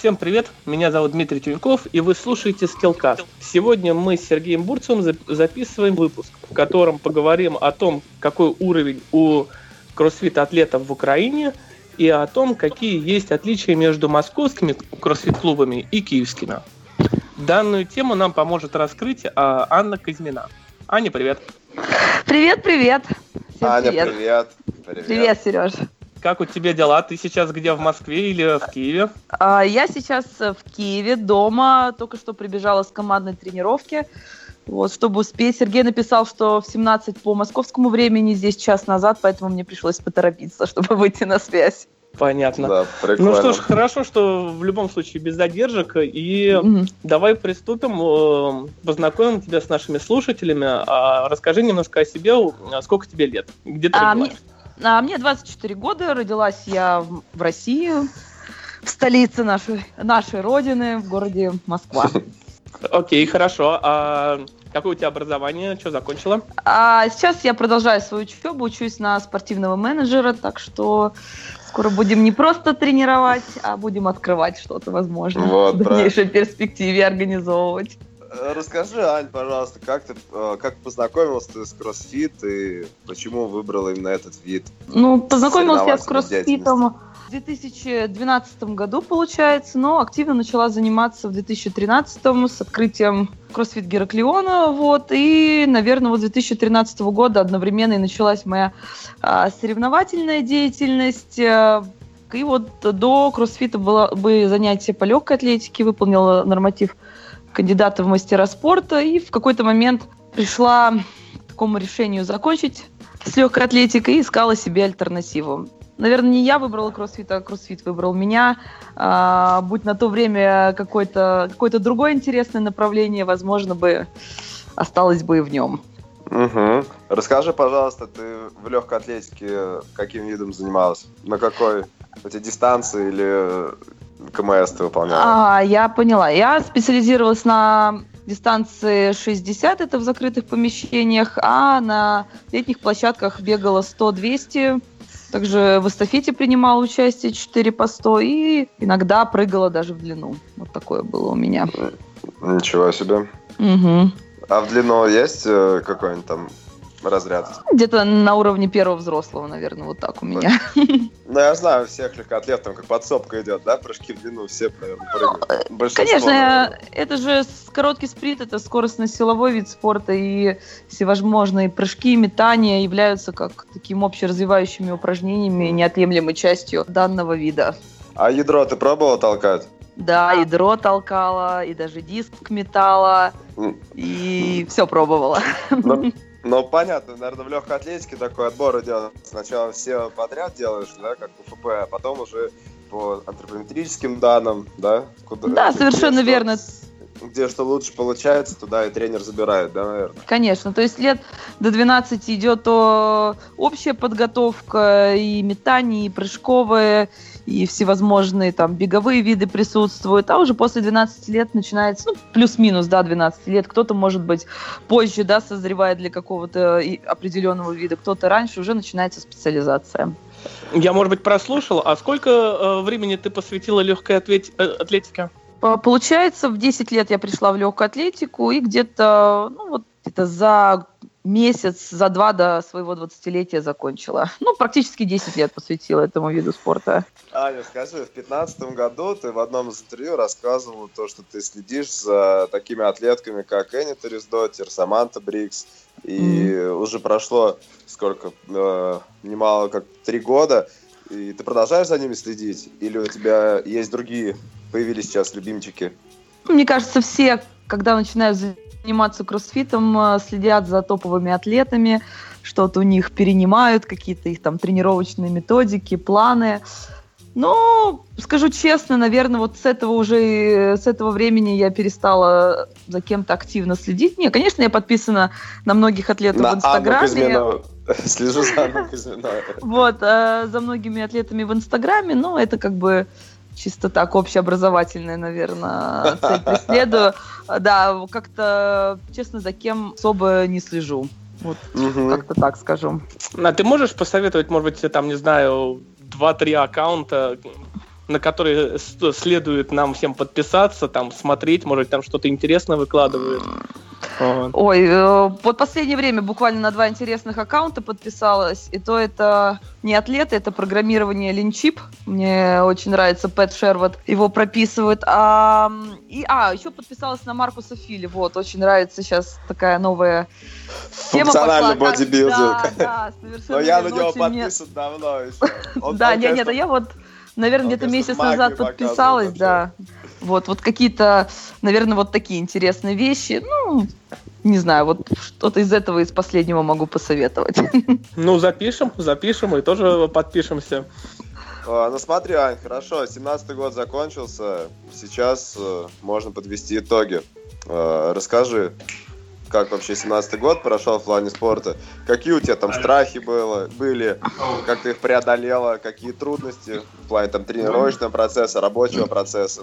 Всем привет, меня зовут Дмитрий Тюньков, и вы слушаете Skillcast. Сегодня мы с Сергеем Бурцевым записываем выпуск, в котором поговорим о том, какой уровень у кроссфит-атлетов в Украине, и о том, какие есть отличия между московскими кроссфит-клубами и киевскими. Данную тему нам поможет раскрыть а, Анна Казьмина. Аня, привет. Привет, привет. Всем Аня, привет. привет. Привет, привет Сереж. Как у тебя дела? Ты сейчас где, в Москве или в Киеве? А, я сейчас в Киеве, дома. Только что прибежала с командной тренировки. Вот, чтобы успеть. Сергей написал, что в 17 по московскому времени, здесь час назад, поэтому мне пришлось поторопиться, чтобы выйти на связь. Понятно. Да, ну что ж, хорошо, что в любом случае без задержек. И mm-hmm. давай приступим, познакомим тебя с нашими слушателями. А расскажи немножко о себе, сколько тебе лет, где ты а, родилась? А, мне 24 года, родилась я в России, в столице нашей, нашей родины, в городе Москва. Окей, хорошо. А какое у тебя образование? Что закончила? А сейчас я продолжаю свою учебу, учусь на спортивного менеджера, так что скоро будем не просто тренировать, а будем открывать что-то, возможно, вот, в дальнейшей правильно. перспективе организовывать. Э, расскажи, Ань, пожалуйста, как ты э, как познакомился ты с кроссфит и почему выбрала именно этот вид? Ну, познакомилась я с кроссфитом в 2012 году, получается, но активно начала заниматься в 2013 с открытием кроссфит Гераклиона, вот, и, наверное, вот с 2013 года одновременно и началась моя а, соревновательная деятельность, э, и вот до кроссфита было бы занятие по легкой атлетике, выполнила норматив кандидата в мастера спорта, и в какой-то момент пришла к такому решению закончить с легкой атлетикой и искала себе альтернативу. Наверное, не я выбрала кроссфит, а кроссфит выбрал меня. А, будь на то время какое-то какое другое интересное направление, возможно бы осталось бы и в нем. Угу. Расскажи, пожалуйста, ты в легкой атлетике каким видом занималась? На какой? Эти дистанции или КМС ты выполняла? А, я поняла. Я специализировалась на дистанции 60, это в закрытых помещениях, а на летних площадках бегала 100-200. Также в эстафете принимала участие 4 по 100 и иногда прыгала даже в длину. Вот такое было у меня. Ничего себе. Угу. А в длину есть э, какой-нибудь там разряд? Где-то на уровне первого взрослого, наверное, вот так у меня. Ну, я знаю, всех легкоатлетов, как подсобка идет, да, прыжки в длину, все, наверное, прыгают. Ну, конечно, это же короткий спринт, это скоростно-силовой вид спорта, и всевозможные прыжки, метания являются как таким общеразвивающими упражнениями, неотъемлемой частью данного вида. А ядро ты пробовала толкать? Да, ядро толкала, и даже диск металла, и все пробовала. Ну, понятно, наверное, в легкой атлетике такой отбор идет. Сначала все подряд делаешь, да, как по ФП, а потом уже по антропометрическим данным, да? Куда, да, совершенно где верно. где что лучше получается, туда и тренер забирает, да, наверное? Конечно, то есть лет до 12 идет то общая подготовка, и метание, и прыжковые, и всевозможные там беговые виды присутствуют, а уже после 12 лет начинается, ну, плюс-минус, да, 12 лет, кто-то, может быть, позже, да, созревает для какого-то определенного вида, кто-то раньше, уже начинается специализация. Я, может быть, прослушал, а сколько э, времени ты посвятила легкой атлет... Э, атлетике? Получается, в 10 лет я пришла в легкую атлетику, и где-то, ну, вот где-то за месяц, за два до своего 20-летия закончила. Ну, практически 10 лет посвятила этому виду спорта. Аня, скажи, в 2015 году ты в одном из интервью рассказывала то, что ты следишь за такими атлетками, как Энни Торисдотер, Саманта Брикс, и mm-hmm. уже прошло сколько, э, немало как три года, и ты продолжаешь за ними следить? Или у тебя есть другие, появились сейчас любимчики? Мне кажется, все, когда начинают заниматься кроссфитом, э, следят за топовыми атлетами, что-то у них перенимают, какие-то их там тренировочные методики, планы. Ну, скажу честно, наверное, вот с этого уже, с этого времени я перестала за кем-то активно следить. Не, конечно, я подписана на многих атлетов на в Инстаграме. Слежу за Вот, э, за многими атлетами в Инстаграме, но это как бы чисто так общеобразовательная, наверное, цель преследую. Да, как-то, честно, за кем особо не слежу. Вот, угу. как-то так скажу. А ты можешь посоветовать, может быть, там, не знаю, два-три аккаунта, на которые следует нам всем подписаться, там смотреть, может там что-то интересное выкладывают. Вот. Ой, э, вот последнее время буквально на два интересных аккаунта подписалась, и то это не атлеты, это программирование линчип. Мне очень нравится Пэт Шервот, его прописывают. А, и, а, еще подписалась на Маркуса Фили, вот, очень нравится сейчас такая новая тема пошла. бодибилдинг. Да, да, совершенно. Но я на него подписан давно еще. Да, нет, нет, я вот наверное, где-то месяц назад подписалась, да. Вот, вот какие-то, наверное, вот такие интересные вещи. Ну, не знаю, вот что-то из этого из последнего могу посоветовать. Ну, запишем, запишем и тоже подпишемся. А, ну смотри, Ань, хорошо, 17-й год закончился, сейчас э, можно подвести итоги. Э, расскажи, как вообще 17-й год прошел в плане спорта. Какие у тебя там страхи было, были, как ты их преодолела, какие трудности в плане там тренировочного процесса, рабочего процесса?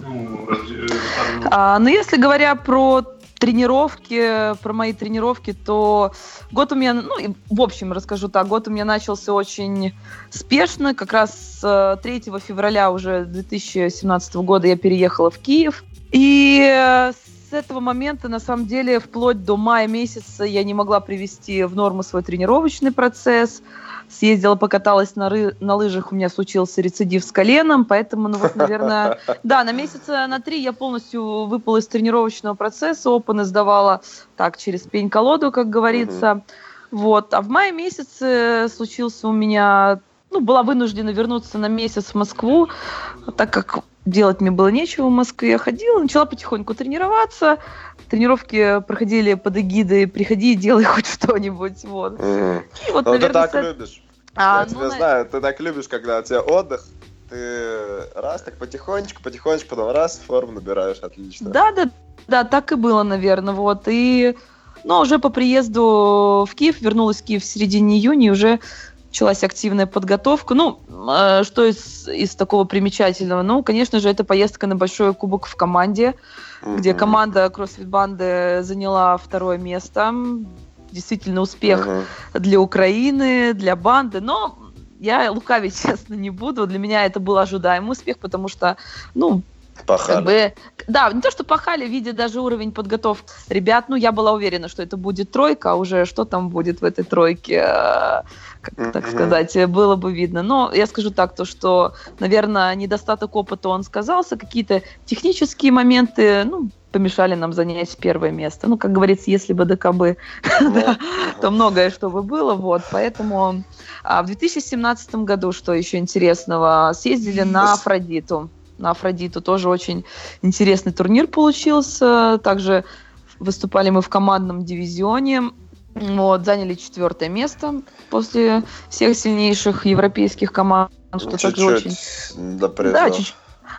А, ну, если говоря про тренировки, про мои тренировки, то год у меня, ну, в общем, расскажу так, год у меня начался очень спешно, как раз 3 э, февраля уже 2017 года я переехала в Киев, и с с этого момента, на самом деле, вплоть до мая месяца я не могла привести в норму свой тренировочный процесс. Съездила, покаталась на, ры... на лыжах, у меня случился рецидив с коленом, поэтому, ну вот, наверное, да, на месяца на три я полностью выпала из тренировочного процесса, опыны сдавала так, через пень-колоду, как говорится. Вот. А в мае месяце случился у меня ну, была вынуждена вернуться на месяц в Москву, так как делать мне было нечего в Москве. Я ходила, начала потихоньку тренироваться. Тренировки проходили под эгидой «приходи и делай хоть что-нибудь». Вот. Mm. И вот, ну, наверное, ты так с... любишь. А, Я ну, тебя на... знаю, ты так любишь, когда у тебя отдых, ты раз так потихонечку, потихонечку, потом раз, форму набираешь, отлично. Да, да, да, так и было, наверное, вот. И, ну, уже по приезду в Киев, вернулась в Киев в середине июня, и уже началась активная подготовка. Ну, э, что из, из такого примечательного? Ну, конечно же, это поездка на большой кубок в команде, mm-hmm. где команда кроссфит банды заняла второе место. Действительно успех mm-hmm. для Украины, для банды, но я лукавить, честно, не буду. Для меня это был ожидаемый успех, потому что, ну, Пахали. Как бы, да, не то, что пахали, видя даже уровень подготовки ребят, ну, я была уверена, что это будет тройка, а уже что там будет в этой тройке, э, как, mm-hmm. так сказать, было бы видно. Но я скажу так, то, что, наверное, недостаток опыта он сказался, какие-то технические моменты, ну, помешали нам занять первое место. Ну, как говорится, если бы ДКБ, то многое что бы было. Вот, поэтому а в 2017 году, что еще интересного, съездили на Афродиту на Афродиту. Тоже очень интересный турнир получился. Также выступали мы в командном дивизионе. Вот, заняли четвертое место после всех сильнейших европейских команд. Что чуть-чуть также очень... до Да, чуть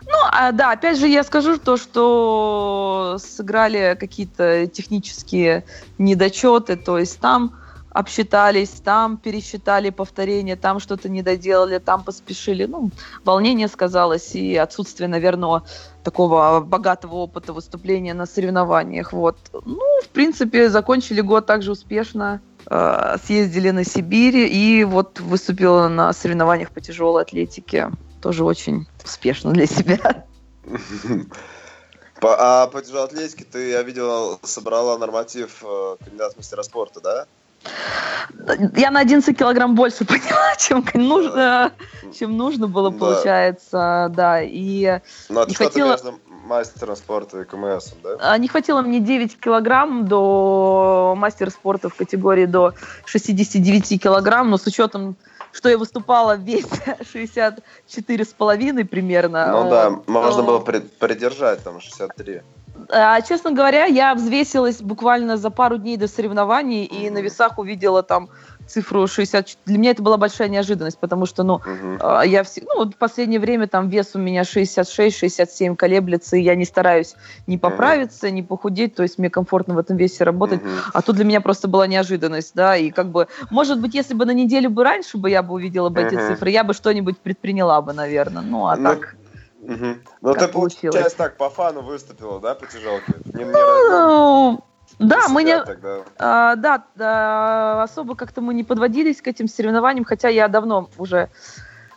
ну, а, да, опять же, я скажу то, что сыграли какие-то технические недочеты, то есть там обсчитались, там пересчитали повторение, там что-то не доделали, там поспешили. Ну, волнение сказалось и отсутствие, наверное, такого богатого опыта выступления на соревнованиях. Вот. Ну, в принципе, закончили год также успешно, э, съездили на Сибирь и вот выступила на соревнованиях по тяжелой атлетике. Тоже очень успешно для себя. По, а по тяжелой атлетике ты, я видел, собрала норматив э, кандидат мастера спорта, да? Я на 11 килограмм больше поняла, чем нужно, чем нужно было, да. получается, да. И Но не хватило... между мастером спорта и КМС, да? А, не хватило мне 9 килограмм до мастера спорта в категории до 69 килограмм, но с учетом что я выступала весь 64 с половиной примерно. Ну да, можно было придержать там 63. А, честно говоря, я взвесилась буквально за пару дней до соревнований и на весах увидела там цифру 60. Для меня это была большая неожиданность, потому что, ну, угу. я все, ну, вот в последнее время там вес у меня 66-67 колеблется, и я не стараюсь не поправиться, угу. не похудеть, то есть мне комфортно в этом весе работать. Угу. А тут для меня просто была неожиданность, да, и как бы, может быть, если бы на неделю бы раньше бы я бы увидела бы угу. эти цифры, я бы что-нибудь предприняла бы, наверное. Ну, а ну, так... Угу. Ну, ты, получилось так, по фану выступила, да, по тяжелке? Не, не ну, да, мы не, а, да, да, особо как-то мы не подводились к этим соревнованиям, хотя я давно уже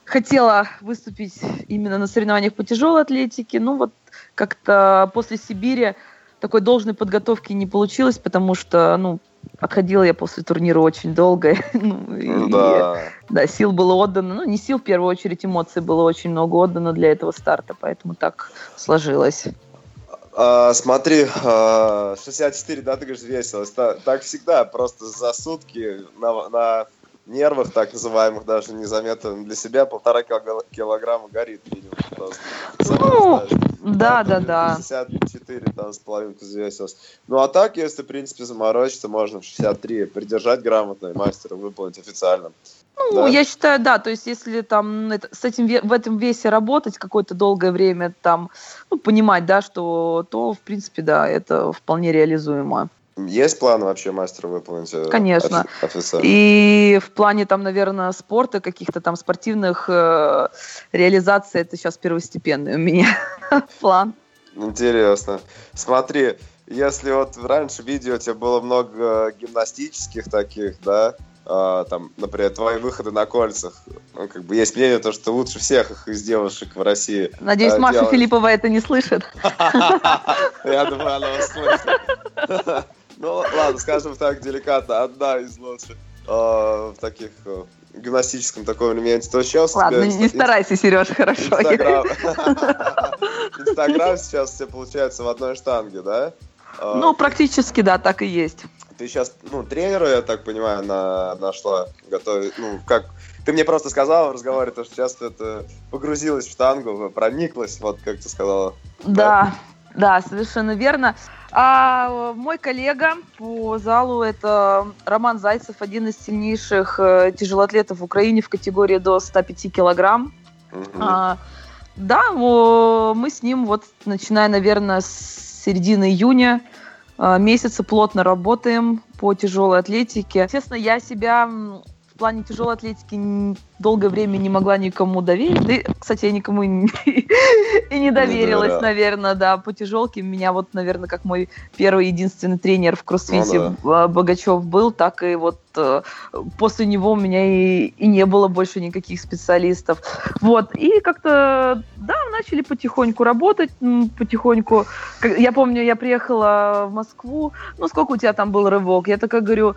хотела выступить именно на соревнованиях по тяжелой атлетике. Ну вот как-то после Сибири такой должной подготовки не получилось, потому что, ну, отходила я после турнира очень долго. ну, и, да. да, сил было отдано. Ну, не сил, в первую очередь, эмоций было очень много отдано для этого старта, поэтому так сложилось. А, смотри, а, 64, да, ты говоришь, весело. Так, так всегда, просто за сутки на, на нервах, так называемых, даже незаметно для себя, полтора килограмма горит минимум. Просто. Ну, да, да, да. 64 там с половинкой взвесилось. Ну, а так, если, в принципе, заморочиться, можно в 63 придержать грамотно и мастера выполнить официально. Ну, да? я считаю, да, то есть если там это, с этим в этом весе работать какое-то долгое время, там, ну, понимать, да, что, то, в принципе, да, это вполне реализуемо. Есть план вообще мастера выполнить? Э, Конечно. Официально? И в плане там, наверное, спорта, каких-то там спортивных э, реализаций, это сейчас первостепенный у меня план. Интересно. Смотри, если вот раньше видео у тебя было много гимнастических таких, да, Uh, там, например, твои выходы на кольцах. Ну, как бы есть мнение, то, что лучше всех их из девушек в России. Надеюсь, uh, Маша делать. Филиппова это не слышит. Я думаю, она услышит. Ну, ладно, скажем так, деликатно, одна из лучших в таких гимнастическом таком элементе, то сейчас... Ладно, не старайся, Сереж, хорошо. Инстаграм. Инстаграм сейчас все получается в одной штанге, да? Ну, практически, да, так и есть. Ты сейчас, ну, тренера, я так понимаю, на, нашла готовить, ну, как... Ты мне просто сказала в разговоре, то, что сейчас это погрузилась в штангу, прониклась, вот как ты сказала. Да, да, да совершенно верно. А мой коллега по залу это Роман Зайцев, один из сильнейших э, тяжелоатлетов в Украине в категории до 105 килограмм. Угу. А, да, мы с ним вот начиная, наверное, с середины июня а, месяца плотно работаем по тяжелой атлетике. Естественно, я себя в плане тяжелой атлетики долгое время не могла никому доверить. Да, кстати, я никому и не доверилась, ну, да. наверное, да, по тяжелке. Меня вот, наверное, как мой первый единственный тренер в кроссфите ну, да. Богачев был, так и вот э, после него у меня и, и не было больше никаких специалистов. Вот, и как-то, да, начали потихоньку работать, потихоньку. Я помню, я приехала в Москву, ну, сколько у тебя там был рывок? Я такая говорю,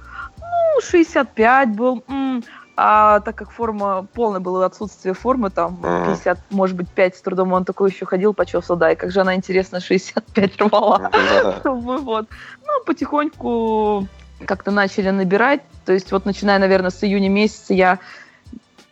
65 был. А так как форма, полное было отсутствие формы, там 50, может быть, 5 с трудом, он такой еще ходил, почесал, да, и как же она, интересно, 65 рвала. Вот. Ну, потихоньку как-то начали набирать, то есть вот начиная, наверное, с июня месяца я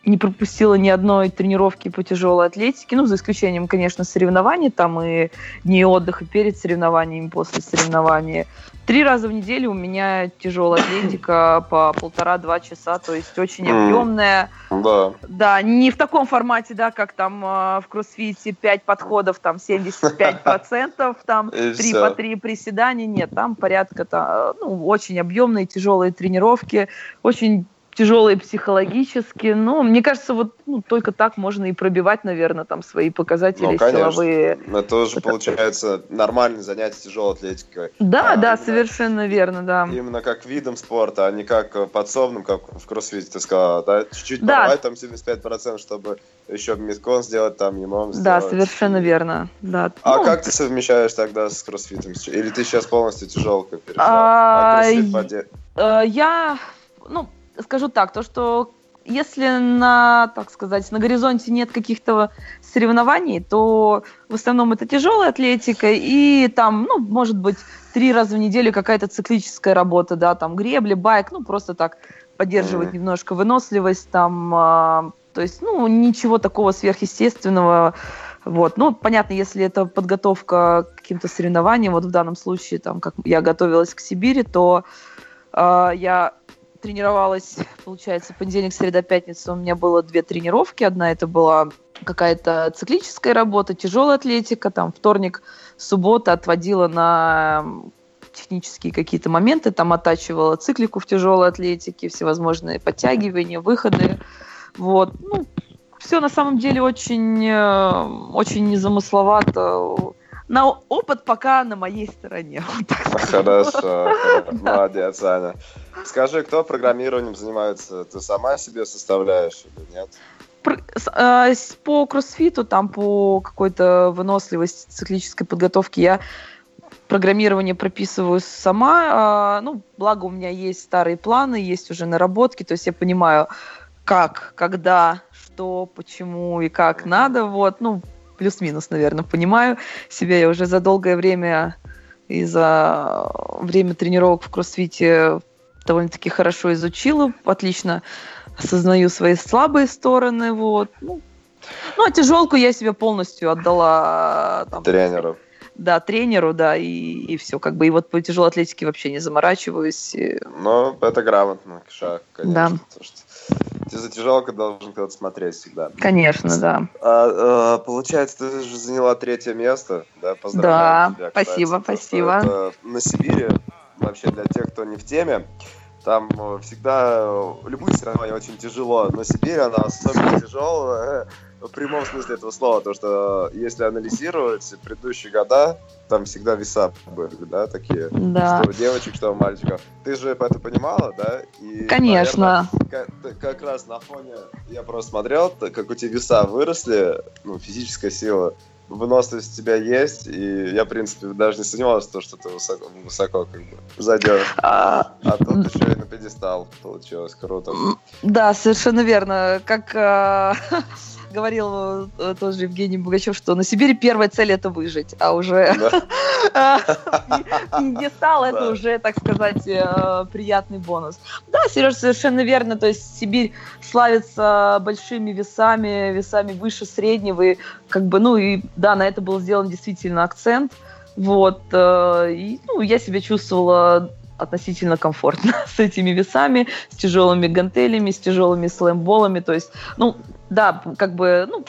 не пропустила ни одной тренировки по тяжелой атлетике, ну, за исключением, конечно, соревнований, там и дни отдыха перед соревнованиями, после соревнований. Три раза в неделю у меня тяжелая атлетика по полтора-два часа, то есть очень объемная. Да. Да, не в таком формате, да, как там э, в кроссфите 5 подходов, там 75%, там 3 по 3 приседания, нет, там порядка, -то, ну, очень объемные тяжелые тренировки, очень тяжелые психологически. Но мне кажется, вот ну, только так можно и пробивать, наверное, там свои показатели ну, конечно. силовые. Это Это... получается нормальное занятие тяжелой атлетикой. Да, а, да, именно, совершенно верно, да. Именно как видом спорта, а не как подсобным, как в кроссфите ты сказала, да? Чуть-чуть да. порвать там 75%, чтобы еще миткон сделать, там сделать. Да, совершенно верно, да. А ну, как ты совмещаешь тогда с кроссфитом? Или ты сейчас полностью тяжелка перешла? А, а я, ну, скажу так, то, что если на, так сказать, на горизонте нет каких-то соревнований, то в основном это тяжелая атлетика и там, ну, может быть, три раза в неделю какая-то циклическая работа, да, там гребли, байк, ну, просто так поддерживать mm-hmm. немножко выносливость там, а, то есть, ну, ничего такого сверхъестественного Вот, ну, понятно, если это подготовка к каким-то соревнованиям, вот в данном случае, там, как я готовилась к Сибири, то э, я тренировалась, получается, понедельник, среда, пятница у меня было две тренировки. Одна это была какая-то циклическая работа, тяжелая атлетика, там вторник, суббота отводила на технические какие-то моменты, там оттачивала циклику в тяжелой атлетике, всевозможные подтягивания, выходы. Вот. Ну, все на самом деле очень, э, очень незамысловато. На опыт пока на моей стороне. Хорошо, молодец, Аня. Скажи, кто программированием занимается? Ты сама себе составляешь или нет? Э, по кроссфиту, там по какой-то выносливости, циклической подготовке я программирование прописываю сама. А, ну, благо у меня есть старые планы, есть уже наработки, то есть я понимаю, как, когда, что, почему и как надо. Вот, ну, плюс-минус, наверное, понимаю себя. Я уже за долгое время и за время тренировок в кроссфите довольно-таки хорошо изучила, отлично осознаю свои слабые стороны, вот. Ну, ну а тяжелку я себе полностью отдала там, тренеру. Да, тренеру, да, и, и все, как бы, и вот по тяжелой атлетике вообще не заморачиваюсь. Ну, это грамотно, шаг, конечно. Да. что ты за тяжелко должен кто-то смотреть всегда. Конечно, да. А, а, получается, ты же заняла третье место, да? Поздравляю да, тебя, кстати, спасибо, спасибо. Это на Сибири, вообще для тех, кто не в теме, там э, всегда э, любые соревнования очень тяжело, но Сибирь, она особенно тяжелая в прямом смысле этого слова, то что если анализировать предыдущие года, там всегда веса были, да, такие, да. что у девочек, что у мальчиков. Ты же это понимала, да? И, Конечно. Наверное, как, как раз на фоне, я просто смотрел, как у тебя веса выросли, ну, физическая сила, выносливость у тебя есть, и я, в принципе, даже не сомневался, то, что ты высоко, высоко как бы зайдешь. А, а тут еще и на пьедестал получилось, круто. Да, совершенно верно. Как а, говорил э, тоже Евгений Бугачев, что на Сибири первая цель это выжить, а уже пьедестал это уже, так сказать, э, приятный бонус. Да, Сереж, совершенно верно, то есть Сибирь славится большими весами, весами выше среднего, и как бы, ну и да, на это был сделан действительно акцент, вот, э, и, ну, я себя чувствовала относительно комфортно с этими весами, с тяжелыми гантелями, с тяжелыми слэмболами. То есть, ну, да, как бы, ну,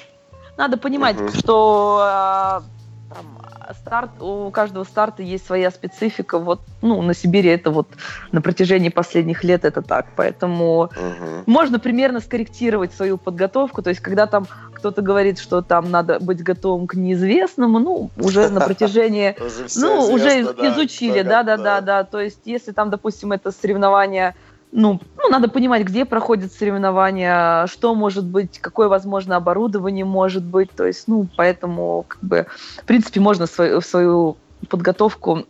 надо понимать, uh-huh. что а, там, старт, у каждого старта есть своя специфика. Вот, ну, на Сибири это вот на протяжении последних лет это так. Поэтому uh-huh. можно примерно скорректировать свою подготовку. То есть, когда там кто-то говорит, что там надо быть готовым к неизвестному, ну, уже на протяжении... Ну, уже изучили, да-да-да. да. То есть, если там, допустим, это соревнование ну, ну, надо понимать, где проходят соревнования, что может быть, какое, возможно, оборудование может быть. То есть, ну, поэтому, как бы, в принципе, можно свою, свою подготовку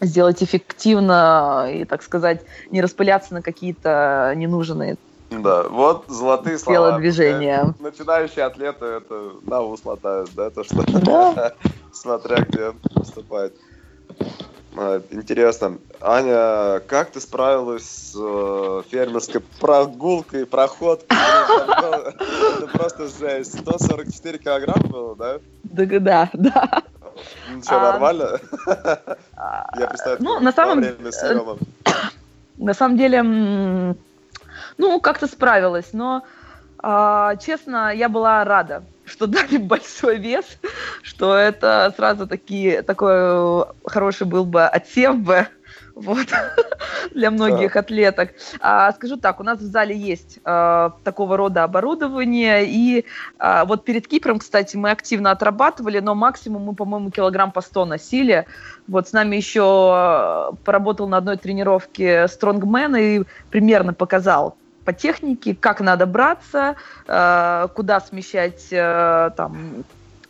сделать эффективно и, так сказать, не распыляться на какие-то ненужные да, вот золотые слова. движения. Начинающие атлеты это на ус латают, да, то что да. смотря где выступает. А, интересно. Аня, как ты справилась с э, фермерской прогулкой, проходкой? Это просто жесть. 144 килограмма было, да? Да, да, да. Ничего, а, нормально? Я представляю, ну, на самом... съемок. На самом деле, ну, как-то справилась, но, а, честно, я была рада что дали большой вес, что это сразу такие, такой э, хороший был бы отсев бы вот, для многих да. атлеток. А, скажу так, у нас в зале есть а, такого рода оборудование, и а, вот перед Кипром, кстати, мы активно отрабатывали, но максимум мы, по-моему, килограмм по 100 носили. Вот с нами еще поработал на одной тренировке стронгмен и примерно показал, по технике, как надо браться, э, куда смещать э, там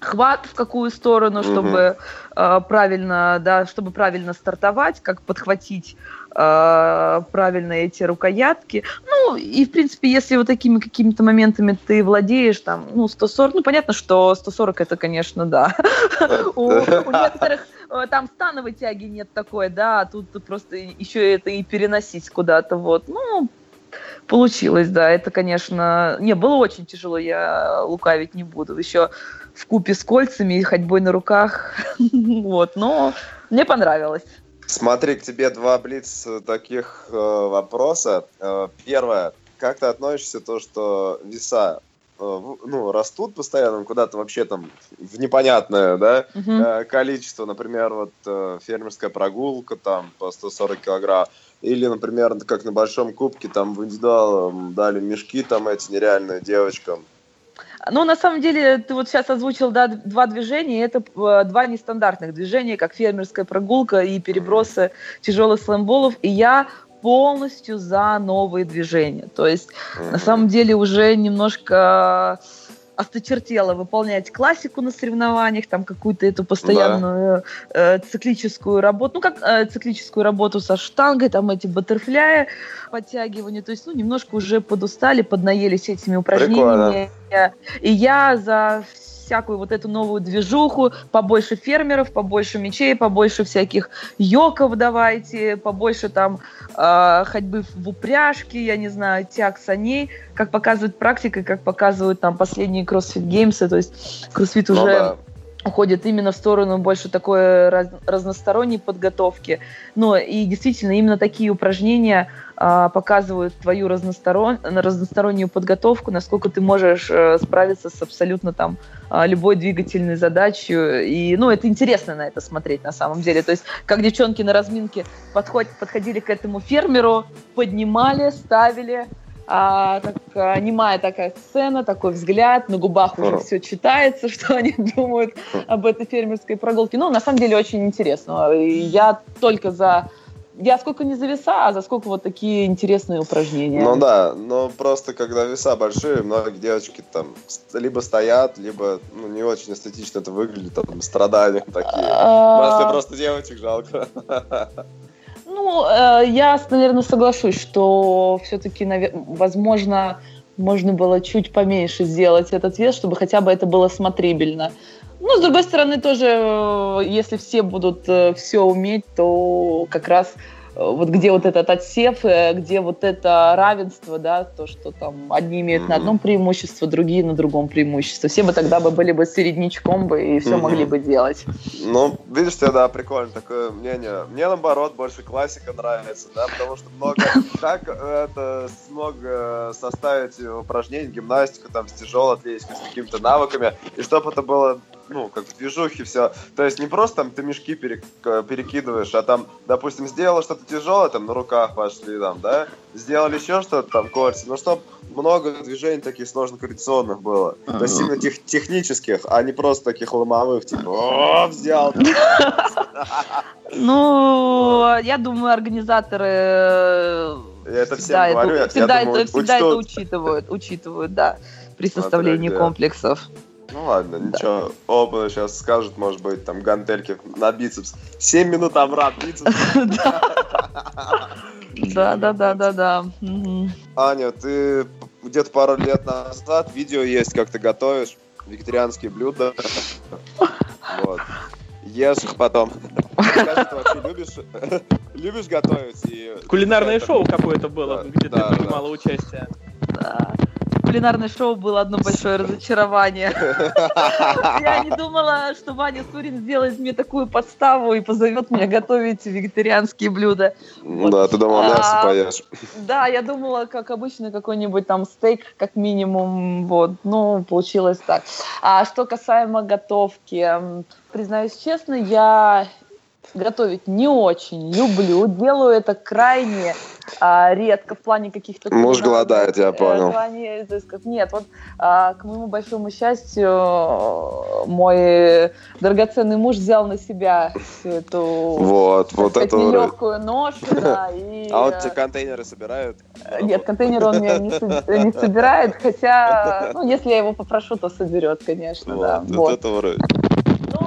хват в какую сторону, чтобы э, правильно, да, чтобы правильно стартовать, как подхватить э, правильно эти рукоятки. Ну, и, в принципе, если вот такими какими-то моментами ты владеешь, там, ну, 140, ну, понятно, что 140 это, конечно, да. У некоторых э, там становой тяги нет такой, да, а тут просто еще это и переносить куда-то, вот. Ну, получилось, да. Это, конечно, не было очень тяжело, я лукавить не буду. Еще в купе с кольцами и ходьбой на руках. Вот, но мне понравилось. Смотри, к тебе два блиц таких э, вопроса. Э, первое. Как ты относишься то, что веса ну, растут постоянно куда-то вообще там в непонятное да, угу. э, количество. Например, вот э, фермерская прогулка там по 140 килограмм. Или, например, как на большом кубке там в индивидуалом дали мешки там эти нереальные девочкам. Ну, на самом деле, ты вот сейчас озвучил да, два движения, это э, два нестандартных движения, как фермерская прогулка и перебросы тяжелых слэмболов, и я полностью за новые движения. То есть, на самом деле, уже немножко осточертело выполнять классику на соревнованиях, там какую-то эту постоянную да. э, циклическую работу, ну как э, циклическую работу со штангой, там эти баттерфляи, подтягивания, то есть ну немножко уже подустали, поднаелись этими упражнениями. Прикольно. И я за всякую вот эту новую движуху, побольше фермеров, побольше мечей, побольше всяких йоков давайте, побольше там э, ходьбы в упряжке, я не знаю, тяг саней, как показывает практика, как показывают там последние CrossFit Games, то есть CrossFit ну, уже... Да уходит именно в сторону больше такой раз, разносторонней подготовки. Но и действительно именно такие упражнения показывают твою разносторон, разностороннюю подготовку, насколько ты можешь а, справиться с абсолютно там а, любой двигательной задачей. И, ну, это интересно на это смотреть на самом деле. То есть, как девчонки на разминке подход, подходили к этому фермеру, поднимали, ставили, а, так, а, немая такая сцена, такой взгляд, на губах уже все читается, что они думают об этой фермерской прогулке. Ну, на самом деле, очень интересно. Я только за я сколько не за веса, а за сколько вот такие интересные упражнения. Ну да, но просто когда веса большие, многие девочки там либо стоят, либо ну, не очень эстетично это выглядит, там страдания такие. А... просто девочек жалко. Ну, э, я, наверное, соглашусь, что все-таки, возможно, можно было чуть поменьше сделать этот вес, чтобы хотя бы это было смотрибельно. Ну, с другой стороны, тоже, э, если все будут э, все уметь, то как раз вот где вот этот отсев, э, где вот это равенство, да, то, что там одни имеют mm-hmm. на одном преимущество, другие на другом преимущество. Все бы тогда бы были бы середнячком бы и все mm-hmm. могли бы делать. Ну, видишь, да, прикольно такое мнение. Мне наоборот больше классика нравится, да, потому что много, как это смог составить упражнение, гимнастику там с тяжелой атлетикой, с какими-то навыками, и чтобы это было ну, как в движухе все. То есть не просто там ты мешки перек, перекидываешь, а там, допустим, сделала что-то тяжелое, там на руках пошли, там, да, сделали еще что-то там, кольца, ну, чтобы много движений таких сложно коррекционных было. То есть именно тех, технических, а не просто таких ломовых, типа, о, взял. Ну, я думаю, организаторы я это всем говорю, всегда, это, всегда это учитывают, учитывают, да, при составлении комплексов. Ну ладно, да. ничего. Оба сейчас скажут, может быть, там гантельки на бицепс. 7 минут обратно бицепс. Да, да, да, да, да. Аня, ты где-то пару лет назад видео есть, как ты готовишь вегетарианские блюда. Вот. Ешь их потом. Скажи, ты вообще любишь, любишь готовить? И... Кулинарное шоу какое-то было, где ты принимала участие. Да кулинарное шоу было одно большое разочарование. Я не думала, что Ваня Сурин сделает мне такую подставу и позовет меня готовить вегетарианские блюда. Да, ты дома мясо а, поешь. Да, я думала, как обычно, какой-нибудь там стейк, как минимум, вот, ну, получилось так. А что касаемо готовки, признаюсь честно, я готовить не очень люблю, делаю это крайне а, редко в плане каких-то... Муж голодает, я э, понял. В плане изысков. Нет, вот а, к моему большому счастью, мой драгоценный муж взял на себя всю эту вот, вот сказать, это нелегкую ношу. Да, и, а он тебе контейнеры собирает? Нет, контейнеры он мне не, не собирает, хотя, ну, если я его попрошу, то соберет, конечно, вот, да. Вот, вот. это вроде.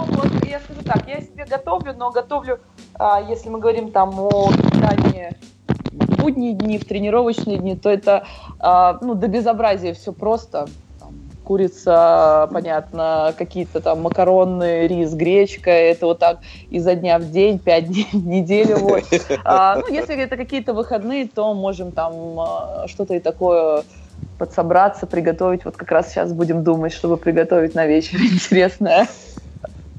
Вот, я скажу так, я себе готовлю, но готовлю, а, если мы говорим там о питании в будние дни, в тренировочные дни, то это а, ну, до безобразия все просто. Курица, понятно, какие-то там макароны, рис, гречка, это вот так изо дня в день, пять дней в неделю. Вот. А, ну, если это какие-то выходные, то можем там а, что-то и такое подсобраться, приготовить. Вот как раз сейчас будем думать, чтобы приготовить на вечер интересное.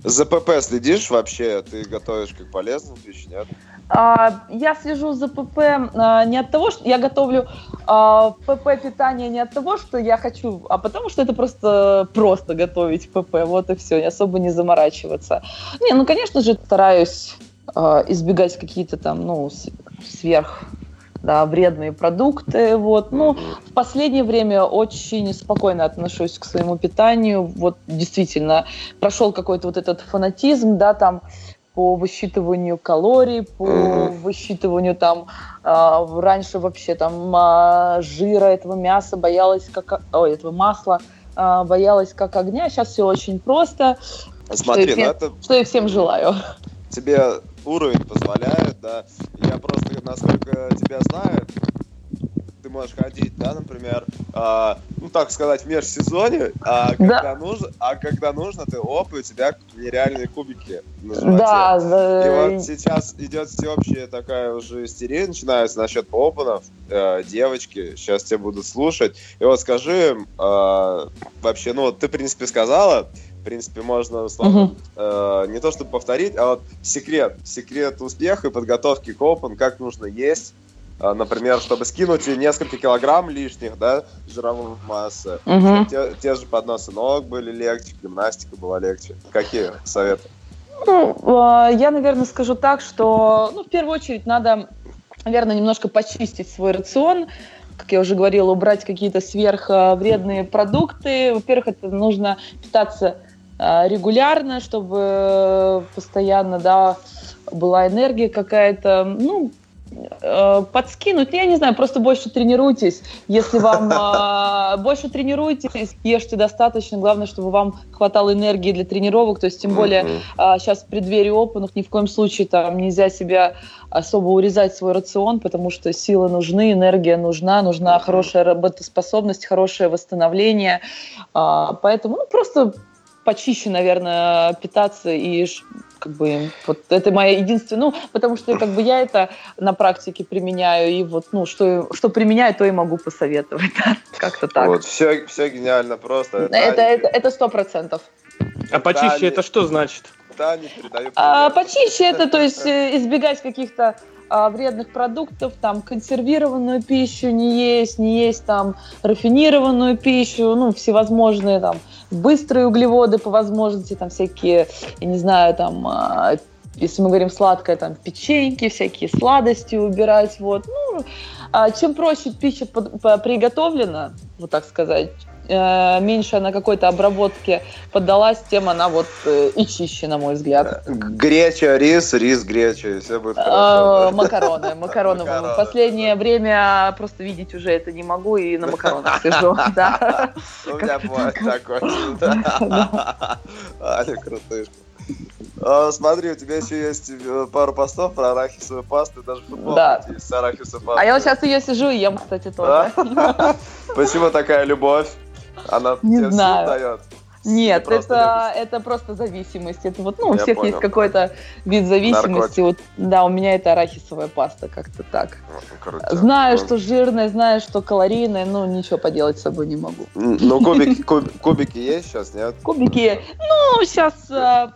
За ПП следишь вообще? Ты готовишь как полезную пищу, нет? А, я слежу за ПП а, не от того, что я готовлю а, ПП питание не от того, что я хочу, а потому что это просто просто готовить ПП. Вот и все, особо не заморачиваться. Не, ну, конечно же, стараюсь избегать какие-то там, ну, сверх да, вредные продукты. Вот. Ну, в последнее время очень спокойно отношусь к своему питанию. Вот действительно прошел какой-то вот этот фанатизм, да, там по высчитыванию калорий, по высчитыванию там э, раньше вообще там э, жира этого мяса боялась как ой, этого масла э, боялась как огня. Сейчас все очень просто. Смотри, что, я, ну это... что я всем желаю. Тебе уровень позволяет, да. Я просто, насколько тебя знаю, ты можешь ходить, да, например, а, ну так сказать, в межсезонье, а когда да. нужно, а когда нужно, ты оп, и у тебя нереальные кубики на животе. Да, да. И вот сейчас идет всеобщая такая уже истерия начинается насчет опенов. Э, девочки, сейчас тебя будут слушать. И вот скажи им, э, вообще, ну вот ты, в принципе, сказала, в принципе, можно условно, угу. э, не то чтобы повторить, а вот секрет, секрет успеха и подготовки к Open, как нужно есть, э, например, чтобы скинуть несколько килограмм лишних, да, жировой массы. Угу. Те, те же подносы ног были легче, гимнастика была легче. Какие советы? Ну, э, я, наверное, скажу так, что, ну, в первую очередь, надо, наверное, немножко почистить свой рацион, как я уже говорила, убрать какие-то сверхвредные продукты. Во-первых, это нужно питаться регулярно, чтобы постоянно, да, была энергия какая-то, ну, э, подскинуть, я не знаю, просто больше тренируйтесь. Если вам э, больше тренируйтесь, ешьте достаточно. Главное, чтобы вам хватало энергии для тренировок. То есть, тем более, э, сейчас в преддверии опенов ни в коем случае там нельзя себя особо урезать свой рацион, потому что силы нужны, энергия нужна, нужна хорошая работоспособность, хорошее восстановление. Э, поэтому ну, просто почище, наверное, питаться и как бы вот это моя единственная, ну, потому что как бы я это на практике применяю, и вот, ну, что, что применяю, то и могу посоветовать, да, как-то так. Вот, все, все гениально просто. Это, это, это сто процентов. А почище это что значит? А, почище это, то есть, э, избегать каких-то а, вредных продуктов, там, консервированную пищу не есть, не есть там рафинированную пищу, ну, всевозможные там быстрые углеводы по возможности, там всякие, я не знаю, там, а, если мы говорим сладкое, там, печеньки, всякие сладости убирать, вот, ну, а чем проще пища приготовлена, вот так сказать, меньше она какой-то обработке поддалась, тем она вот э, и чище, на мой взгляд. Греча, рис, рис, греча, все будет хорошо. Э, макароны, макароны. В последнее время просто видеть уже это не могу и на макаронах сижу. У меня бывает такое. Крутышка. Смотри, у тебя еще есть пару постов про арахисовую пасту, даже футбол да. с арахисовой пастой. А я вот сейчас ее сижу и ем, кстати, тоже. Почему такая любовь? Она не знаю. дает. Нет, это, это просто зависимость. Это вот, ну, у всех понял. есть какой-то вид зависимости. Вот, да, у меня это арахисовая паста, как-то так. Круто. Знаю, что жирная, знаю, что калорийная, но ничего поделать с собой не могу. Ну, кубики, куб, кубики есть сейчас, нет? Кубики, ну, сейчас а,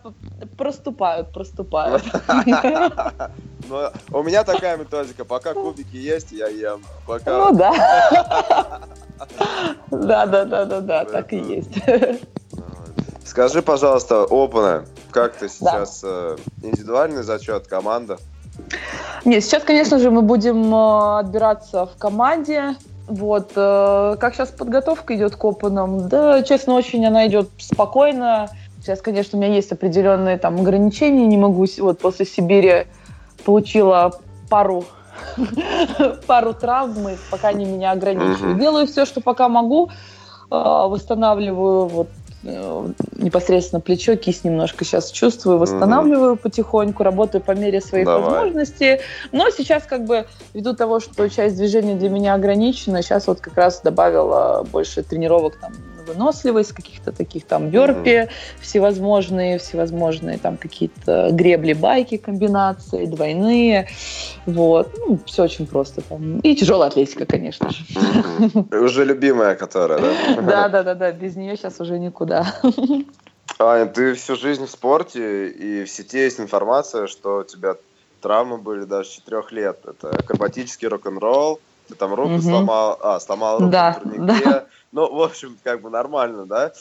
проступают, проступают. Но у меня такая методика. Пока кубики есть, я ем. Пока... Ну да. Да, да, да, да, да, так и есть. Скажи, пожалуйста, опыны, как ты сейчас да. Э, индивидуальный зачет, команда? Нет, сейчас, конечно же, мы будем э, отбираться в команде. Вот, э, как сейчас подготовка идет к опенам? Да, честно, очень она идет спокойно. Сейчас, конечно, у меня есть определенные там ограничения, не могу, вот после Сибири получила пару пару травм, и пока они меня ограничивают. Делаю все, что пока могу, восстанавливаю вот непосредственно плечо, кисть немножко сейчас чувствую, восстанавливаю угу. потихоньку, работаю по мере своих Давай. возможностей. Но сейчас как бы ввиду того, что часть движения для меня ограничена, сейчас вот как раз добавила больше тренировок там выносливость, каких-то таких там верпи mm-hmm. всевозможные, всевозможные там какие-то гребли, байки, комбинации, двойные, вот, ну, все очень просто там. И тяжелая атлетика, конечно же. Mm-hmm. Уже любимая, которая, да? Да, да, да, да, без нее сейчас уже никуда. Аня, ты всю жизнь в спорте, и в сети есть информация, что у тебя травмы были даже с 4 лет. Это акробатический рок-н-ролл, ты там руку угу. сломал, а, сломал руку да, на турнике. Да. Ну, в общем, как бы нормально, да?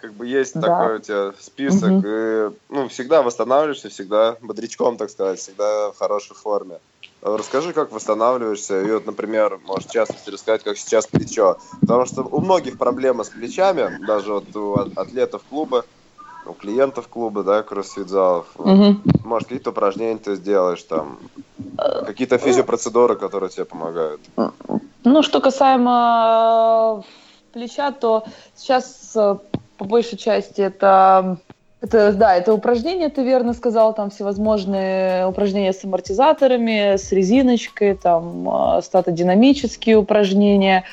Как бы есть да. такой у тебя список, угу. и, ну, всегда восстанавливаешься, всегда бодрячком, так сказать, всегда в хорошей форме. Расскажи, как восстанавливаешься, и вот, например, можешь частности рассказать, как сейчас плечо. Потому что у многих проблемы с плечами, даже вот у атлетов клуба, у клиентов клуба, да, кроссфит-залов. Угу. Может, какие-то упражнения ты сделаешь там, какие-то физиопроцедуры, которые тебе помогают. Ну, что касаемо э, плеча, то сейчас э, по большей части это это, да, это упражнения, ты верно сказал, там всевозможные упражнения с амортизаторами, с резиночкой, там э, статодинамические упражнения,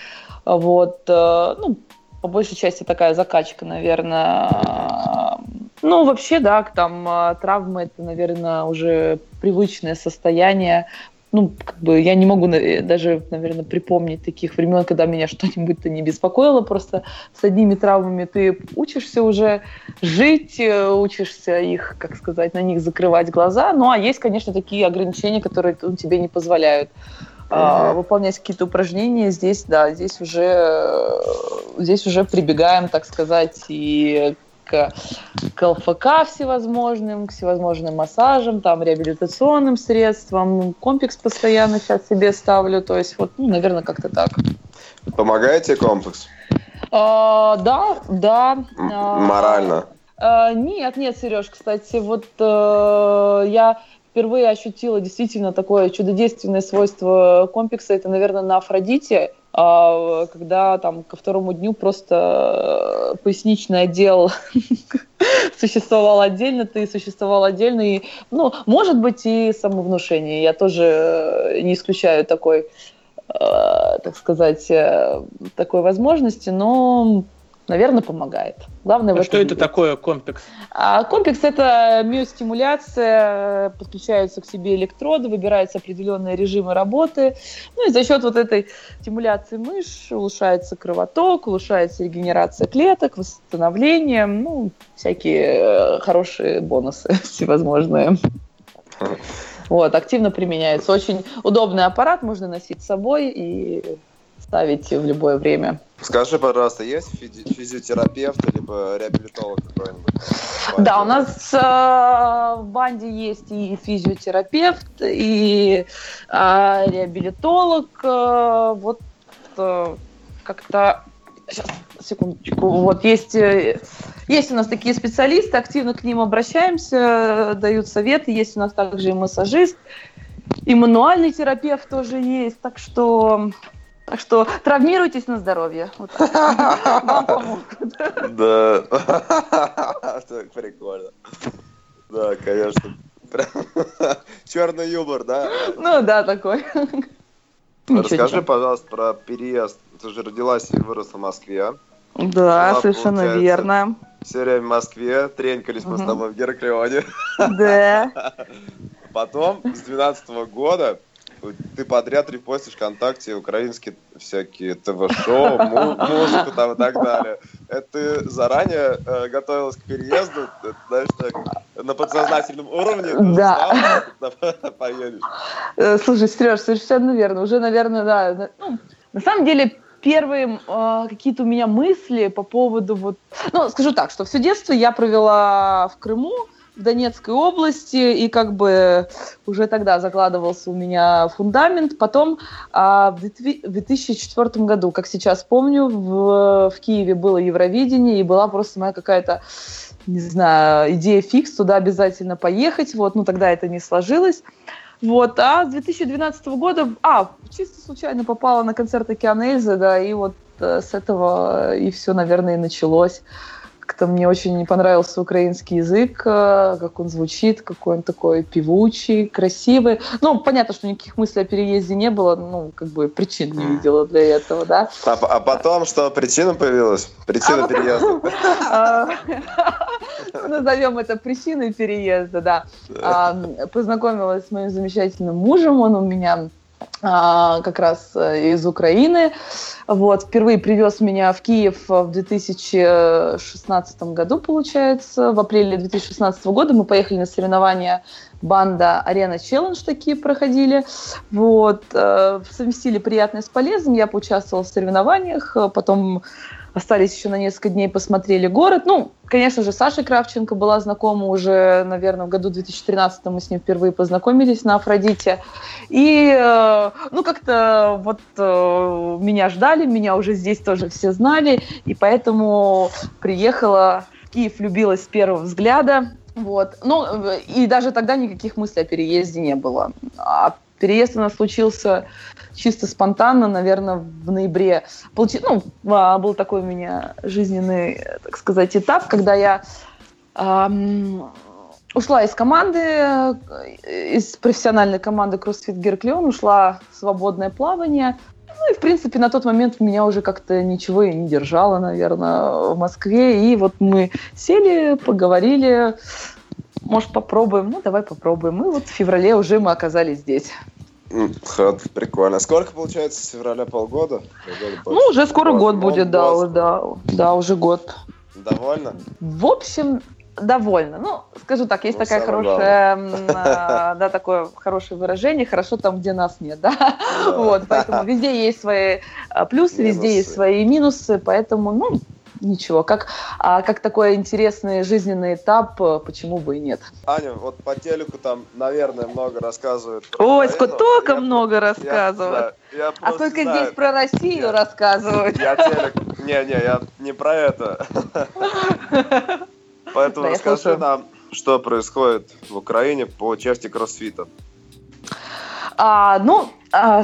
вот, ну, по большей части такая закачка, наверное. Ну, вообще, да, там травмы это, наверное, уже привычное состояние. Ну, как бы я не могу даже, наверное, припомнить таких времен, когда меня что-нибудь-то не беспокоило. Просто с одними травмами ты учишься уже жить, э, учишься их, как сказать, на них закрывать глаза. Ну, а есть, конечно, такие ограничения, которые ну, тебе не позволяют а, выполнять какие-то упражнения, здесь, да, здесь уже, здесь уже прибегаем, так сказать, и к, к ЛФК всевозможным, к всевозможным массажам, там, реабилитационным средствам, комплекс постоянно сейчас себе ставлю, то есть вот, ну, наверное, как-то так. Помогает тебе комплекс? А, да, да. А, Морально? А, нет, нет, Сереж, кстати, вот а, я впервые ощутила действительно такое чудодейственное свойство комплекса, это, наверное, на Афродите, когда там ко второму дню просто поясничный отдел существовал отдельно, ты существовал отдельно, и, ну, может быть, и самовнушение. Я тоже не исключаю такой, а, так сказать, э, такой возможности, но наверное, помогает. Главное а что это такое комплекс? А, комплекс – это миостимуляция, подключаются к себе электроды, выбираются определенные режимы работы. Ну и за счет вот этой стимуляции мышц улучшается кровоток, улучшается регенерация клеток, восстановление, ну, всякие э, хорошие бонусы всевозможные. Вот, активно применяется. Очень удобный аппарат, можно носить с собой и ставить в любое время. Скажи, пожалуйста, есть физи- физиотерапевт либо реабилитолог какой-нибудь? Да, у нас э, в банде есть и физиотерапевт, и э, реабилитолог. Э, вот э, как-то сейчас, секундочку. Вот есть, э, есть у нас такие специалисты, активно к ним обращаемся, дают советы. Есть у нас также и массажист, и мануальный терапевт тоже есть. Так что так что травмируйтесь на здоровье. Вам помогут. Да. Так прикольно. Да, конечно. Черный юмор, да? Ну да, такой. Расскажи, пожалуйста, про переезд. Ты же родилась и выросла в Москве. Да, совершенно верно. Все время в Москве, тренькались мы с тобой в Гераклеоне. Да. Потом, с 12 года, ты подряд репостишь ВКонтакте украинские всякие ТВ-шоу, музыку там и так далее. Это ты заранее э, готовилась к переезду, это, знаешь, так, на подсознательном уровне да. поедешь. Э, слушай, Сереж, совершенно верно. Уже, наверное, да. Ну, на самом деле, первые э, какие-то у меня мысли по поводу вот... Ну, скажу так, что все детство я провела в Крыму, в Донецкой области, и как бы уже тогда закладывался у меня фундамент. Потом а, в 2004 году, как сейчас помню, в, в Киеве было Евровидение, и была просто моя какая-то не знаю, идея фикс, туда обязательно поехать, вот, ну, тогда это не сложилось. Вот, а с 2012 года, а, чисто случайно попала на концерт Океан Эльзы, да, и вот э, с этого и все, наверное, и началось как-то мне очень не понравился украинский язык, э, как он звучит, какой он такой певучий, красивый. Ну, понятно, что никаких мыслей о переезде не было, ну, как бы причин не видела для этого, да. А, а потом что, причина появилась? Причина а переезда? А, назовем это причиной переезда, да. Познакомилась с моим замечательным мужем, он у меня как раз э, из Украины. Вот, впервые привез меня в Киев в 2016 году, получается. В апреле 2016 года мы поехали на соревнования банда Арена Челлендж такие проходили. Вот, э, совместили приятное с полезным. Я поучаствовала в соревнованиях, потом остались еще на несколько дней, посмотрели город. Ну, конечно же, Саша Кравченко была знакома уже, наверное, в году 2013 мы с ним впервые познакомились на Афродите. И, э, ну, как-то вот э, меня ждали, меня уже здесь тоже все знали, и поэтому приехала в Киев, влюбилась с первого взгляда. Вот. Ну, и даже тогда никаких мыслей о переезде не было. А переезд у нас случился чисто спонтанно, наверное, в ноябре. Получи... Ну, а, был такой у меня жизненный, так сказать, этап, когда я эм, ушла из команды, из профессиональной команды CrossFit Герклеон, ушла в свободное плавание. Ну и, в принципе, на тот момент меня уже как-то ничего и не держало, наверное, в Москве. И вот мы сели, поговорили, может, попробуем? Ну, давай попробуем. И вот в феврале уже мы оказались здесь. Прикольно. Сколько получается с февраля полгода? ну, уже скоро год, будет, да, да, да, уже год. Довольно? В общем, довольно. Ну, скажу так, есть ну, такая хорошая, а, да, такое хорошее выражение, хорошо там, где нас нет, да? да. Вот, поэтому везде есть свои а, плюсы, минусы. везде есть свои минусы, поэтому, ну, ничего. Как, а, как такой интересный жизненный этап, э, почему бы и нет. Аня, вот по телеку там, наверное, много рассказывают. Ой, сколько много рассказывают. Я, да, я а только знаю. здесь про Россию я, рассказывают. Я телек... Не-не, я не про это. Поэтому расскажи нам, что происходит в Украине по части кроссфита. А, ну, а,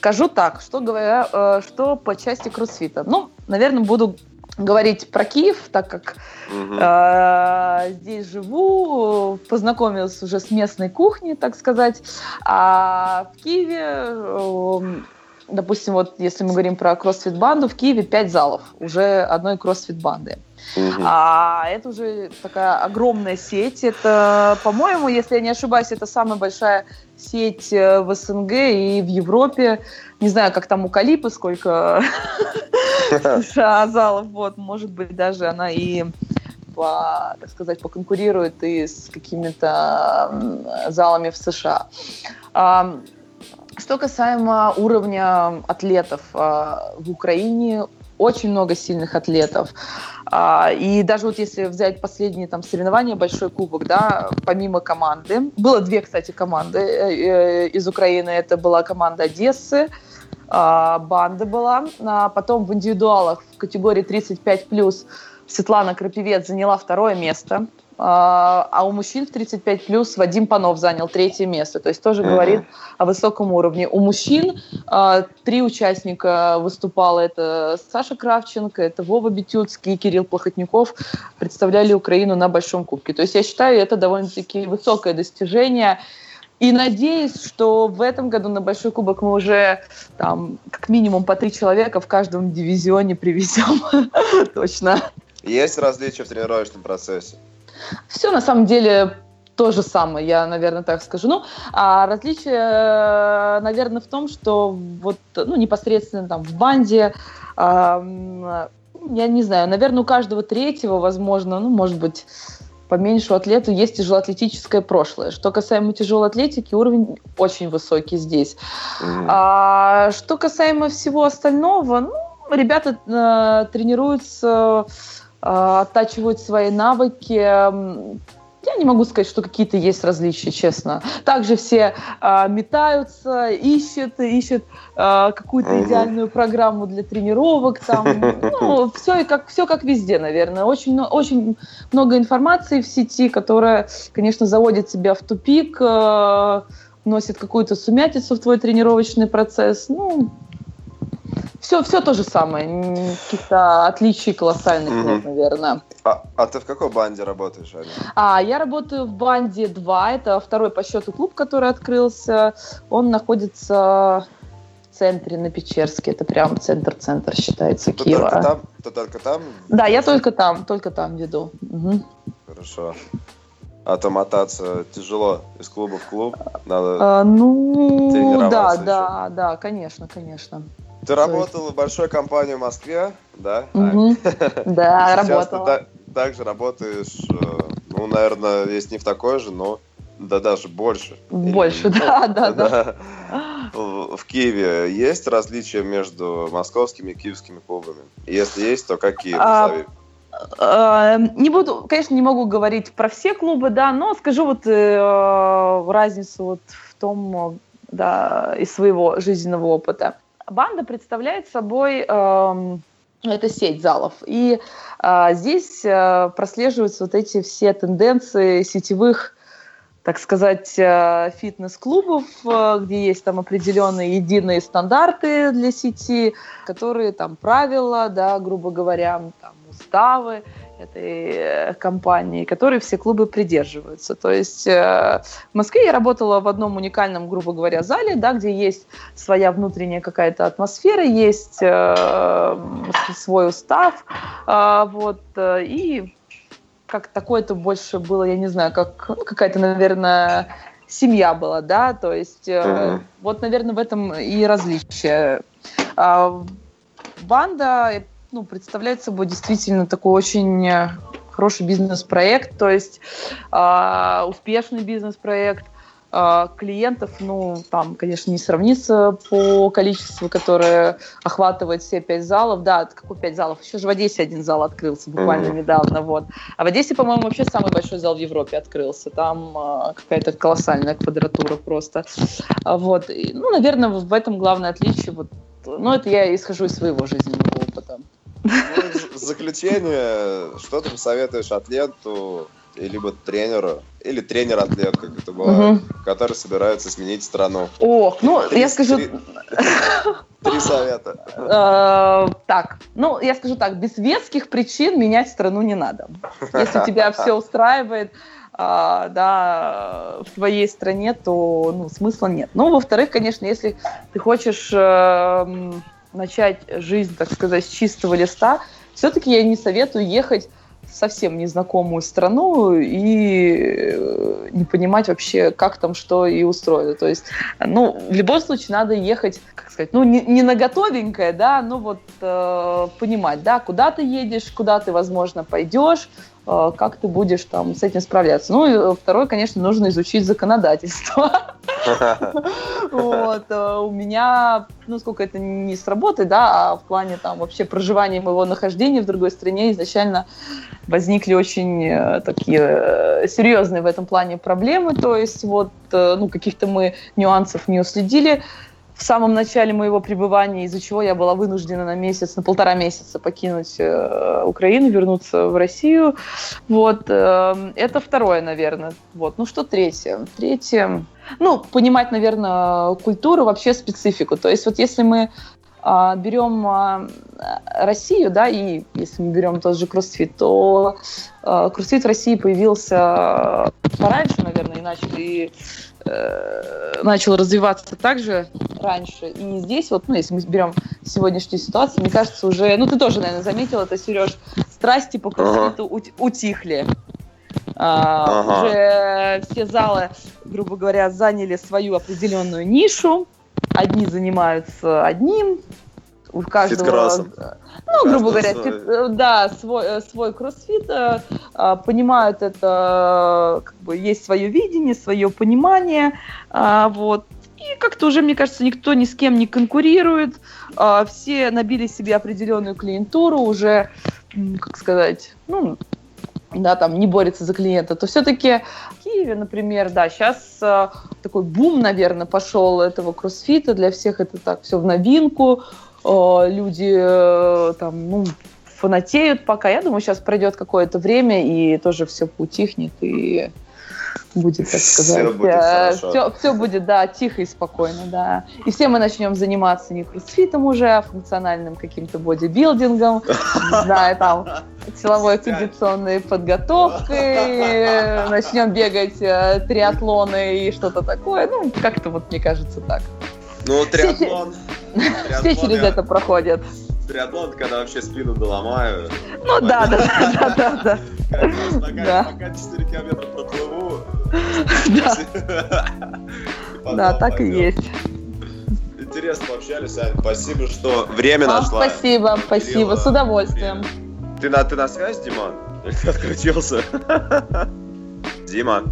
скажу так, что говоря, э, что по части кроссфита. Ну, наверное, буду говорить про Киев, так как угу. э, здесь живу, познакомилась уже с местной кухней, так сказать. А в Киеве, э, допустим, вот если мы говорим про кроссфит-банду, в Киеве пять залов уже одной кроссфит-банды. Угу. А это уже такая огромная сеть. Это, по-моему, если я не ошибаюсь, это самая большая сеть э, в СНГ и в Европе. Не знаю, как там у Калипы, сколько США залов. Вот, может быть, даже она и по, так сказать, поконкурирует и с какими-то залами в США. Что касаемо уровня атлетов, а, в Украине очень много сильных атлетов. А, и даже вот если взять последние там соревнования, большой кубок, да, помимо команды, было две, кстати, команды э, э, из Украины. Это была команда Одессы, а, банда была. А потом в индивидуалах в категории 35+, Светлана Крапивец заняла второе место. А, а у мужчин в 35 плюс Вадим Панов занял третье место. То есть тоже говорит о высоком уровне. У мужчин а, три участника выступало. Это Саша Кравченко, это Вова Бетюцкий и Кирилл Плохотников представляли Украину на Большом Кубке. То есть я считаю, это довольно-таки высокое достижение. И надеюсь, что в этом году на Большой Кубок мы уже там как минимум по три человека в каждом дивизионе привезем. Точно. Есть различия в тренировочном процессе? Все на самом деле то же самое, я, наверное, так скажу. Ну, а различие, э, наверное, в том, что вот, ну, непосредственно там в банде, э, я не знаю, наверное, у каждого третьего, возможно, ну, может быть, поменьше у атлета есть тяжелоатлетическое прошлое. Что касаемо тяжелой атлетики, уровень очень высокий здесь. Mm-hmm. А, что касаемо всего остального, ну, ребята э, тренируются оттачивают свои навыки. Я не могу сказать, что какие-то есть различия, честно. Также все э, метаются, ищут, ищут э, какую-то идеальную программу для тренировок. Там, ну, все, как, все как везде, наверное. Очень, очень много информации в сети, которая, конечно, заводит тебя в тупик, э, вносит какую-то сумятицу в твой тренировочный процесс. Ну, все, все то же самое. Каких-то отличий колоссальных mm-hmm. нет, наверное. А, а ты в какой банде работаешь, Аня? А, я работаю в банде 2. Это второй по счету клуб, который открылся. Он находится в центре на Печерске. Это прям центр-центр считается ты Киева. Только там, ты только там? Да, я только там, только там веду. Угу. Хорошо. А то мотаться тяжело из клуба в клуб. Надо а, ну, да, еще. да, да, конечно, конечно. Ты работала есть... в большой компании в Москве, да? Угу. Да, работала. Ты также работаешь, э, ну, наверное, есть не в такой же, но да даже больше. Больше, Или, да, ну, да, да. В Киеве есть различия между московскими и киевскими клубами? Если есть, то какие? А, а, не буду, конечно, не могу говорить про все клубы, да, но скажу вот э, разницу вот в том, да, из своего жизненного опыта. Банда представляет собой э, это сеть залов. И э, здесь э, прослеживаются вот эти все тенденции сетевых так сказать, э, фитнес-клубов, э, где есть там определенные единые стандарты для сети, которые там правила, да, грубо говоря, там уставы этой э, компании, которые все клубы придерживаются. То есть в Москве я работала в одном уникальном, грубо говоря, зале, да, где есть своя внутренняя какая-то атмосфера, есть свой устав, вот, и как такое-то больше было, я не знаю, как ну, какая-то, наверное, семья была, да, то есть mm-hmm. вот, наверное, в этом и различие. А, банда, ну, представляет собой действительно такой очень хороший бизнес-проект, то есть э, успешный бизнес-проект, а, клиентов, ну, там, конечно, не сравнится по количеству, которое охватывает все пять залов. Да, какой пять залов? Еще же в Одессе один зал открылся буквально mm-hmm. недавно, вот. А в Одессе, по-моему, вообще самый большой зал в Европе открылся. Там э, какая-то колоссальная квадратура просто. Вот. И, ну, наверное, в этом главное отличие. Вот. Ну, это я исхожу из своего жизненного. Ну, в заключение, что ты посоветуешь атлету либо тренеру, или тренер-атлет, как это бывает, угу. который собирается сменить страну. Ох, ну, три, я скажу... Три, три совета. Э, так, ну, я скажу так, без веских причин менять страну не надо. Если тебя все устраивает, а, да, в твоей стране, то ну, смысла нет. Ну, во-вторых, конечно, если ты хочешь э, начать жизнь, так сказать, с чистого листа, все-таки я не советую ехать совсем незнакомую страну и э, не понимать вообще, как там что и устроено. То есть, ну, в любом случае надо ехать, как сказать, ну, не, не на готовенькое, да, но вот э, понимать, да, куда ты едешь, куда ты, возможно, пойдешь, как ты будешь там с этим справляться. Ну, и э, второе, конечно, нужно изучить законодательство. Вот. Э, у меня, ну, сколько это не с работы, да, а в плане там вообще проживания моего нахождения в другой стране изначально возникли очень такие серьезные в этом плане проблемы. То есть вот, ну, каких-то мы нюансов не уследили в самом начале моего пребывания, из-за чего я была вынуждена на месяц, на полтора месяца покинуть э, Украину, вернуться в Россию. Вот, э, это второе, наверное. Вот, ну что третье? Третье, ну, понимать, наверное, культуру, вообще специфику. То есть вот если мы а, берем а, Россию, да, и если мы берем тот же кроссфит, то а, кроссфит в России появился пораньше, наверное, и начали э, начал развиваться также раньше. И здесь вот, ну, если мы берем сегодняшнюю ситуацию, мне кажется, уже, ну, ты тоже, наверное, заметил это, Сереж, страсти по кроссфиту ага. утихли. А, ага. Уже все залы, грубо говоря, заняли свою определенную нишу. Одни занимаются одним, у каждого, ну, грубо говоря, свой. Фит, да, свой, э, свой кроссфит, э, а, понимают это, как бы есть свое видение, свое понимание, а, вот. И как-то уже, мне кажется, никто ни с кем не конкурирует, а, все набили себе определенную клиентуру, уже, как сказать, ну, да, там не борется за клиента, то все-таки в Киеве, например, да, сейчас э, такой бум, наверное, пошел этого кроссфита, для всех это так все в новинку, Э, люди э, там, ну, фанатеют пока. Я думаю, сейчас пройдет какое-то время, и тоже все поутихнет, и будет, так сказать. Все будет, э, все, все будет, да, тихо и спокойно, да. И все мы начнем заниматься не кроссфитом уже, а функциональным каким-то бодибилдингом, не знаю, там, силовой кондиционной подготовкой, начнем бегать э, триатлоны и что-то такое. Ну, как-то вот мне кажется так. Ну, триатлон. Все через это проходят триатлон, когда вообще спину доломаю. Ну да, да, да, да, да. да. Пока 4 километра проплыву. Да, так и есть. Интересно пообщались, Ань. Спасибо, что время нашла. Спасибо, спасибо, с удовольствием. Ты на, ты на связи, Диман? Или отключился? Дима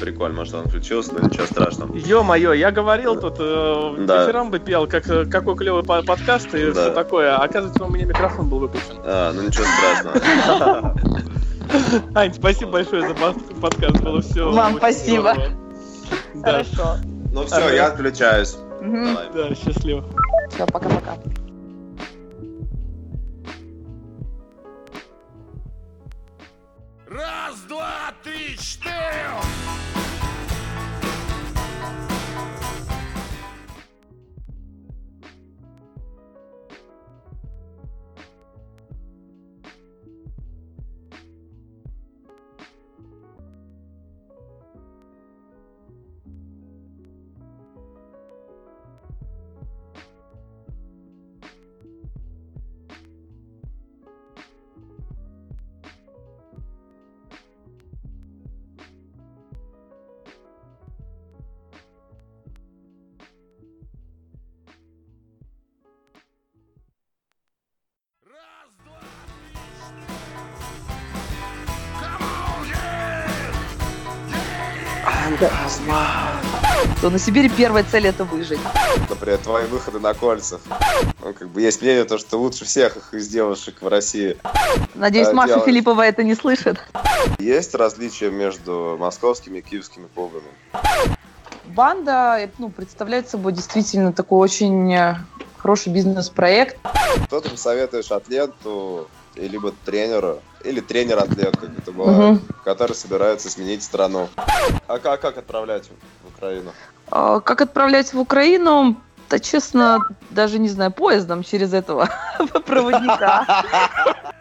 прикольно, может, он включился, но ничего страшного. Ё-моё, я говорил тут, э, да. вечером бы пел, как, э, какой клевый подкаст и да. все такое. А оказывается, у меня микрофон был выключен. А, ну ничего страшного. Ань, спасибо большое за подкаст, было все. Вам спасибо. Хорошо. Ну все, я отключаюсь. Да, счастливо. Все, пока-пока. Раз, два, три, четыре! Оргазма. То на Сибири первая цель это выжить. Например, твои выходы на кольцах. Ну, как бы есть мнение, то, что лучше всех их из девушек в России. Надеюсь, а, Маша делать. Филиппова это не слышит. Есть различия между московскими и киевскими клубами? Банда ну, представляет собой действительно такой очень э, хороший бизнес-проект. Что ты посоветуешь атлету либо тренеру, или тренер-атлет, как это бывает, угу. который собирается сменить страну. А как, как отправлять в Украину? А, как отправлять в Украину? Да, честно, даже не знаю, поездом через этого проводника.